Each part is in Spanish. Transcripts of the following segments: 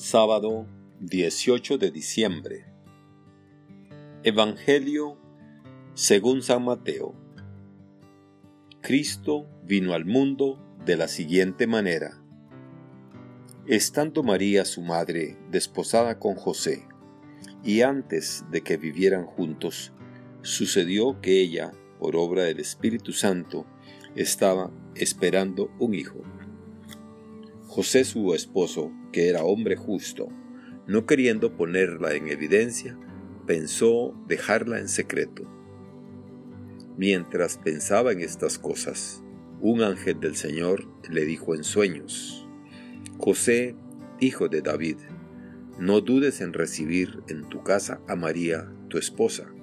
Sábado 18 de diciembre. Evangelio según San Mateo. Cristo vino al mundo de la siguiente manera. Estando María su madre desposada con José, y antes de que vivieran juntos, sucedió que ella, por obra del Espíritu Santo, estaba esperando un hijo. José su esposo, que era hombre justo, no queriendo ponerla en evidencia, pensó dejarla en secreto. Mientras pensaba en estas cosas, un ángel del Señor le dijo en sueños, José, hijo de David, no dudes en recibir en tu casa a María, tu esposa,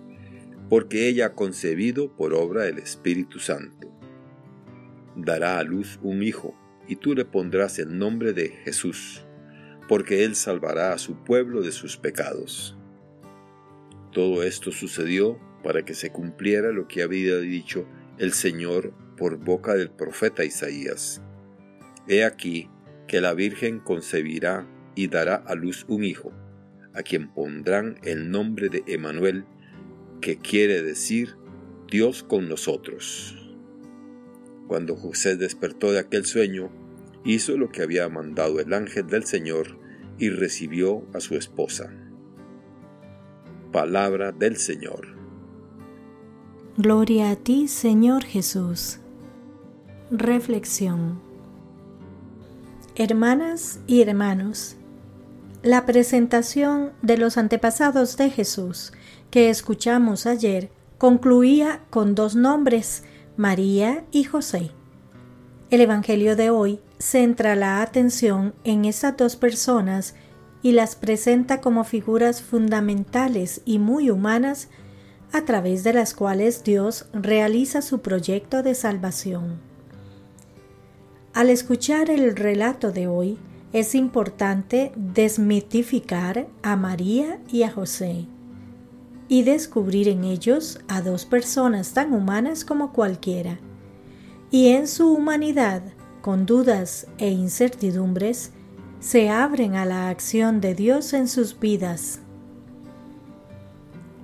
porque ella ha concebido por obra del Espíritu Santo. Dará a luz un hijo y tú le pondrás el nombre de Jesús, porque él salvará a su pueblo de sus pecados. Todo esto sucedió para que se cumpliera lo que había dicho el Señor por boca del profeta Isaías. He aquí que la Virgen concebirá y dará a luz un hijo, a quien pondrán el nombre de Emanuel, que quiere decir Dios con nosotros. Cuando José despertó de aquel sueño, hizo lo que había mandado el ángel del Señor y recibió a su esposa. Palabra del Señor. Gloria a ti, Señor Jesús. Reflexión. Hermanas y hermanos, la presentación de los antepasados de Jesús que escuchamos ayer concluía con dos nombres María y José. El Evangelio de hoy centra la atención en esas dos personas y las presenta como figuras fundamentales y muy humanas a través de las cuales Dios realiza su proyecto de salvación. Al escuchar el relato de hoy, es importante desmitificar a María y a José y descubrir en ellos a dos personas tan humanas como cualquiera. Y en su humanidad, con dudas e incertidumbres, se abren a la acción de Dios en sus vidas.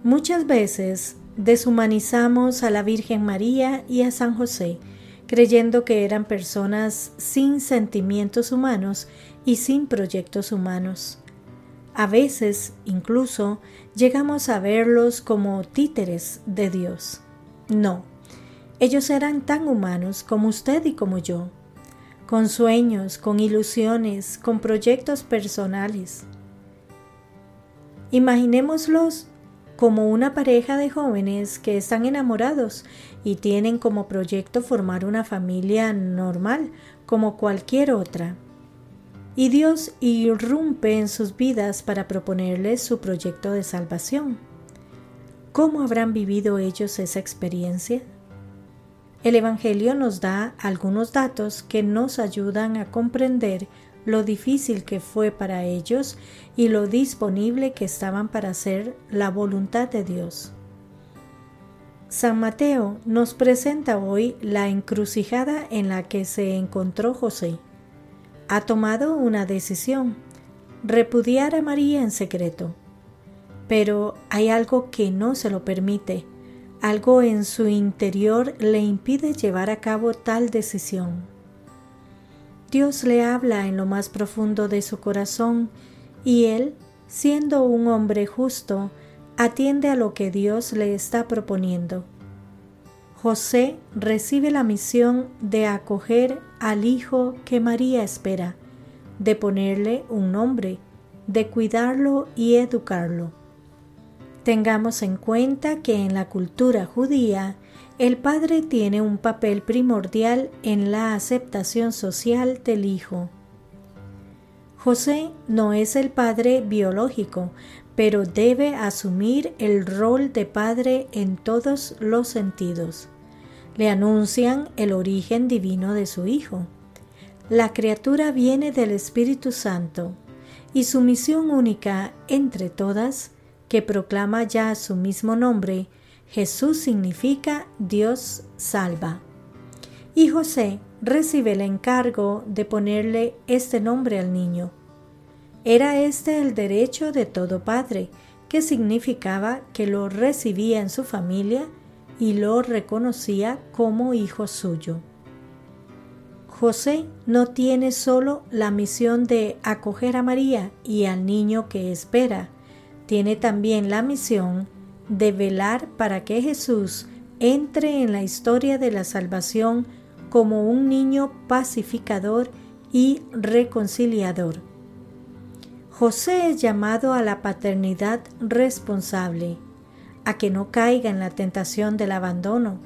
Muchas veces deshumanizamos a la Virgen María y a San José, creyendo que eran personas sin sentimientos humanos y sin proyectos humanos. A veces, incluso, llegamos a verlos como títeres de Dios. No, ellos eran tan humanos como usted y como yo, con sueños, con ilusiones, con proyectos personales. Imaginémoslos como una pareja de jóvenes que están enamorados y tienen como proyecto formar una familia normal como cualquier otra y Dios irrumpe en sus vidas para proponerles su proyecto de salvación. ¿Cómo habrán vivido ellos esa experiencia? El Evangelio nos da algunos datos que nos ayudan a comprender lo difícil que fue para ellos y lo disponible que estaban para hacer la voluntad de Dios. San Mateo nos presenta hoy la encrucijada en la que se encontró José ha tomado una decisión, repudiar a María en secreto. Pero hay algo que no se lo permite, algo en su interior le impide llevar a cabo tal decisión. Dios le habla en lo más profundo de su corazón y él, siendo un hombre justo, atiende a lo que Dios le está proponiendo. José recibe la misión de acoger al hijo que María espera, de ponerle un nombre, de cuidarlo y educarlo. Tengamos en cuenta que en la cultura judía el padre tiene un papel primordial en la aceptación social del hijo. José no es el padre biológico, pero debe asumir el rol de padre en todos los sentidos le anuncian el origen divino de su Hijo. La criatura viene del Espíritu Santo y su misión única entre todas, que proclama ya su mismo nombre, Jesús significa Dios salva. Y José recibe el encargo de ponerle este nombre al niño. Era este el derecho de todo padre, que significaba que lo recibía en su familia y lo reconocía como hijo suyo. José no tiene solo la misión de acoger a María y al niño que espera, tiene también la misión de velar para que Jesús entre en la historia de la salvación como un niño pacificador y reconciliador. José es llamado a la paternidad responsable, a que no caiga en la tentación del abandono.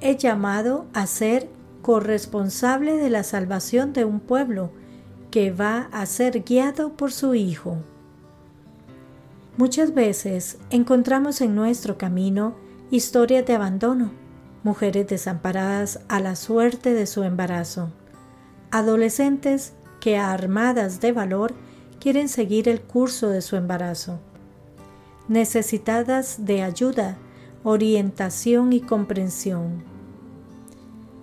Es llamado a ser corresponsable de la salvación de un pueblo que va a ser guiado por su Hijo. Muchas veces encontramos en nuestro camino historias de abandono, mujeres desamparadas a la suerte de su embarazo, adolescentes que armadas de valor quieren seguir el curso de su embarazo, necesitadas de ayuda, orientación y comprensión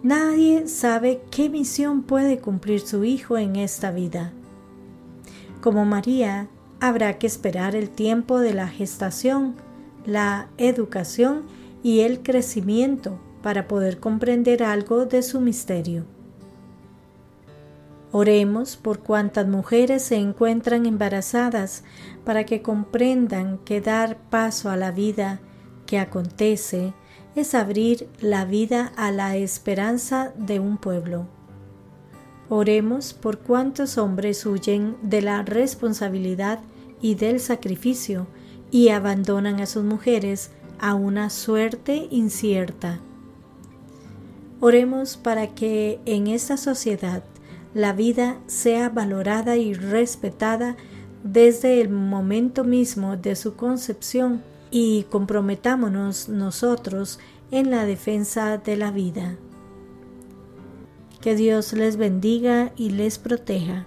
Nadie sabe qué misión puede cumplir su hijo en esta vida. Como María, habrá que esperar el tiempo de la gestación, la educación y el crecimiento para poder comprender algo de su misterio. Oremos por cuantas mujeres se encuentran embarazadas para que comprendan que dar paso a la vida que acontece es abrir la vida a la esperanza de un pueblo. Oremos por cuantos hombres huyen de la responsabilidad y del sacrificio y abandonan a sus mujeres a una suerte incierta. Oremos para que en esta sociedad la vida sea valorada y respetada desde el momento mismo de su concepción y comprometámonos nosotros en la defensa de la vida. Que Dios les bendiga y les proteja.